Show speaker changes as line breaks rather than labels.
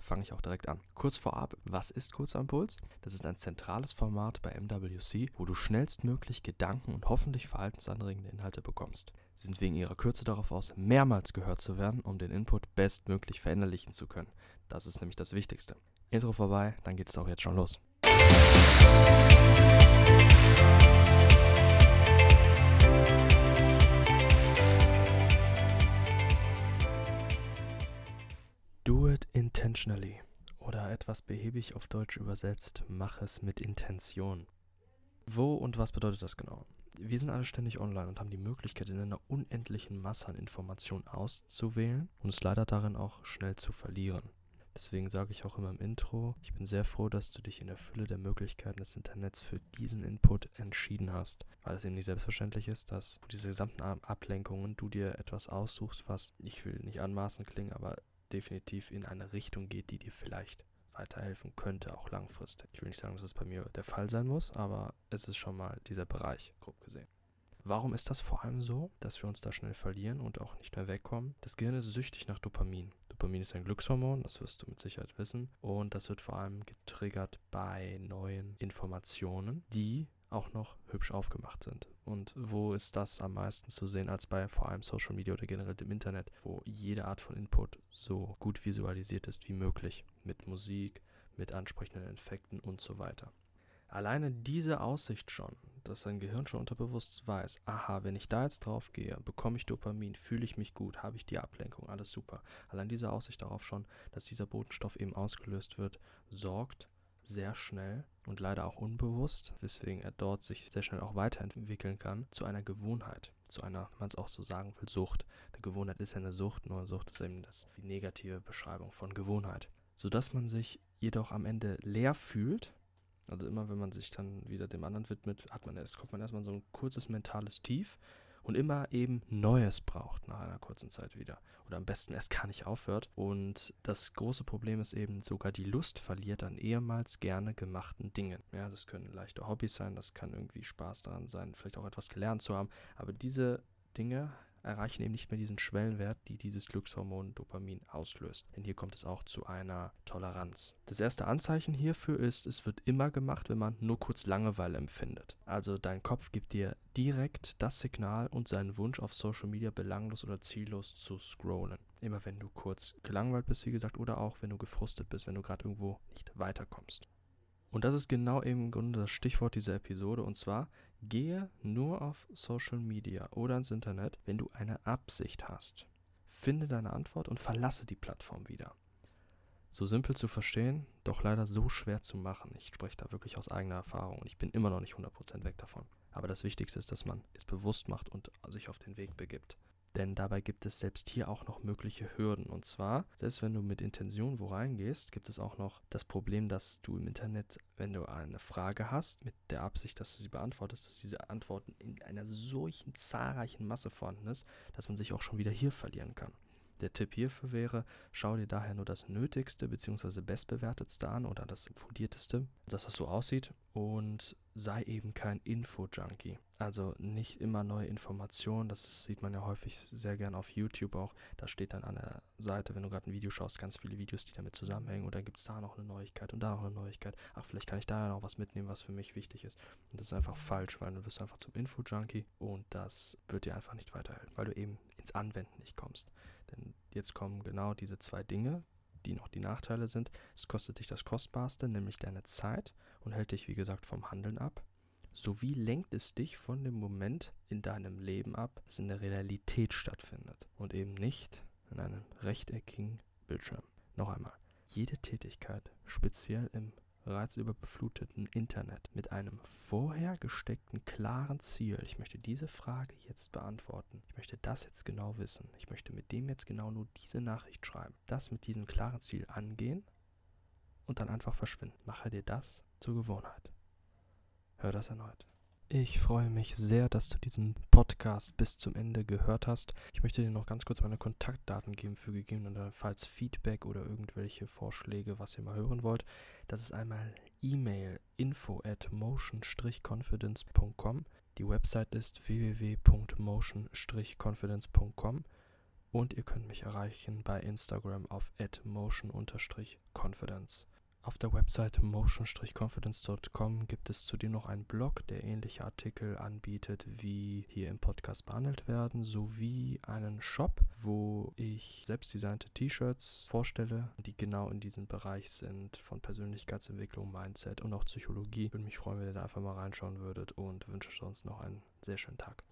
fange ich auch direkt an. Kurz vorab, was ist Kurzer Impuls? Das ist ein zentrales Format bei MWC, wo du schnellstmöglich Gedanken und hoffentlich verhaltensanregende Inhalte bekommst. Sie sind wegen ihrer Kürze darauf aus, mehrmals gehört zu werden, um den Input bestmöglich verinnerlichen zu können. Das ist nämlich das Wichtigste. Intro vorbei, dann geht es auch jetzt schon los. Do intentionally. Oder etwas behäbig auf Deutsch übersetzt, mach es mit Intention. Wo und was bedeutet das genau? Wir sind alle ständig online und haben die Möglichkeit, in einer unendlichen Masse an Informationen auszuwählen und es leider darin auch schnell zu verlieren. Deswegen sage ich auch immer im Intro, ich bin sehr froh, dass du dich in der Fülle der Möglichkeiten des Internets für diesen Input entschieden hast, weil es eben nicht selbstverständlich ist, dass für diese gesamten Ablenkungen du dir etwas aussuchst, was, ich will nicht anmaßen klingen, aber definitiv in eine Richtung geht, die dir vielleicht weiterhelfen könnte, auch langfristig. Ich will nicht sagen, dass es bei mir der Fall sein muss, aber es ist schon mal dieser Bereich, grob gesehen. Warum ist das vor allem so, dass wir uns da schnell verlieren und auch nicht mehr wegkommen? Das Gehirn ist süchtig nach Dopamin. Dopamin ist ein Glückshormon, das wirst du mit Sicherheit wissen. Und das wird vor allem getriggert bei neuen Informationen, die auch noch hübsch aufgemacht sind. Und wo ist das am meisten zu sehen als bei vor allem Social Media oder generell dem Internet, wo jede Art von Input so gut visualisiert ist wie möglich, mit Musik, mit ansprechenden Effekten und so weiter. Alleine diese Aussicht schon, dass dein Gehirn schon unterbewusst weiß, aha, wenn ich da jetzt drauf gehe, bekomme ich Dopamin, fühle ich mich gut, habe ich die Ablenkung, alles super. Allein diese Aussicht darauf schon, dass dieser Botenstoff eben ausgelöst wird, sorgt sehr schnell und leider auch unbewusst, weswegen er dort sich sehr schnell auch weiterentwickeln kann, zu einer Gewohnheit, zu einer, man es auch so sagen will, Sucht. Eine Gewohnheit ist ja eine Sucht, nur Sucht ist eben das, die negative Beschreibung von Gewohnheit. Sodass man sich jedoch am Ende leer fühlt. Also immer wenn man sich dann wieder dem anderen widmet, hat man erst, kommt man erstmal so ein kurzes mentales Tief und immer eben Neues braucht nach einer kurzen Zeit wieder. Oder am besten erst gar nicht aufhört. Und das große Problem ist eben sogar die Lust verliert an ehemals gerne gemachten Dingen. Ja, das können leichte Hobbys sein, das kann irgendwie Spaß daran sein, vielleicht auch etwas gelernt zu haben. Aber diese Dinge erreichen eben nicht mehr diesen Schwellenwert, die dieses Glückshormon Dopamin auslöst. Denn hier kommt es auch zu einer Toleranz. Das erste Anzeichen hierfür ist, es wird immer gemacht, wenn man nur kurz Langeweile empfindet. Also dein Kopf gibt dir direkt das Signal und seinen Wunsch auf Social Media belanglos oder ziellos zu scrollen. Immer wenn du kurz gelangweilt bist, wie gesagt, oder auch wenn du gefrustet bist, wenn du gerade irgendwo nicht weiterkommst. Und das ist genau eben im Grunde das Stichwort dieser Episode. Und zwar, gehe nur auf Social Media oder ins Internet, wenn du eine Absicht hast. Finde deine Antwort und verlasse die Plattform wieder. So simpel zu verstehen, doch leider so schwer zu machen. Ich spreche da wirklich aus eigener Erfahrung und ich bin immer noch nicht 100% weg davon. Aber das Wichtigste ist, dass man es bewusst macht und sich auf den Weg begibt. Denn dabei gibt es selbst hier auch noch mögliche Hürden. Und zwar, selbst wenn du mit Intention wo reingehst, gibt es auch noch das Problem, dass du im Internet, wenn du eine Frage hast, mit der Absicht, dass du sie beantwortest, dass diese Antworten in einer solchen zahlreichen Masse vorhanden ist, dass man sich auch schon wieder hier verlieren kann. Der Tipp hierfür wäre, schau dir daher nur das Nötigste bzw. bestbewertetste an oder das fundierteste, dass das so aussieht und sei eben kein Info-Junkie. Also nicht immer neue Informationen, das sieht man ja häufig sehr gern auf YouTube auch. Da steht dann an der Seite, wenn du gerade ein Video schaust, ganz viele Videos, die damit zusammenhängen. Und dann gibt es da noch eine Neuigkeit und da noch eine Neuigkeit. Ach, vielleicht kann ich da noch was mitnehmen, was für mich wichtig ist. Und das ist einfach falsch, weil du wirst einfach zum Info-Junkie und das wird dir einfach nicht weiterhelfen, weil du eben ins Anwenden nicht kommst. Denn jetzt kommen genau diese zwei Dinge, die noch die Nachteile sind. Es kostet dich das Kostbarste, nämlich deine Zeit und hält dich, wie gesagt, vom Handeln ab. Sowie lenkt es dich von dem Moment in deinem Leben ab, das in der Realität stattfindet und eben nicht in einem rechteckigen Bildschirm. Noch einmal, jede Tätigkeit, speziell im reizüberbefluteten Internet mit einem vorher gesteckten klaren Ziel. Ich möchte diese Frage jetzt beantworten. Ich möchte das jetzt genau wissen. Ich möchte mit dem jetzt genau nur diese Nachricht schreiben. Das mit diesem klaren Ziel angehen und dann einfach verschwinden. Mache dir das zur Gewohnheit. Hör das erneut. Ich freue mich sehr, dass du diesen Podcast bis zum Ende gehört hast. Ich möchte dir noch ganz kurz meine Kontaktdaten geben für gegebenenfalls Feedback oder irgendwelche Vorschläge, was ihr mal hören wollt. Das ist einmal E-Mail info at motion-confidence.com. Die Website ist www.motion-confidence.com und ihr könnt mich erreichen bei Instagram auf motion-confidence. Auf der Website motion-confidence.com gibt es zudem noch einen Blog, der ähnliche Artikel anbietet, wie hier im Podcast behandelt werden, sowie einen Shop, wo ich selbstdesignte T-Shirts vorstelle, die genau in diesem Bereich sind von Persönlichkeitsentwicklung, Mindset und auch Psychologie. Ich würde mich freuen, wenn ihr da einfach mal reinschauen würdet und wünsche sonst noch einen sehr schönen Tag.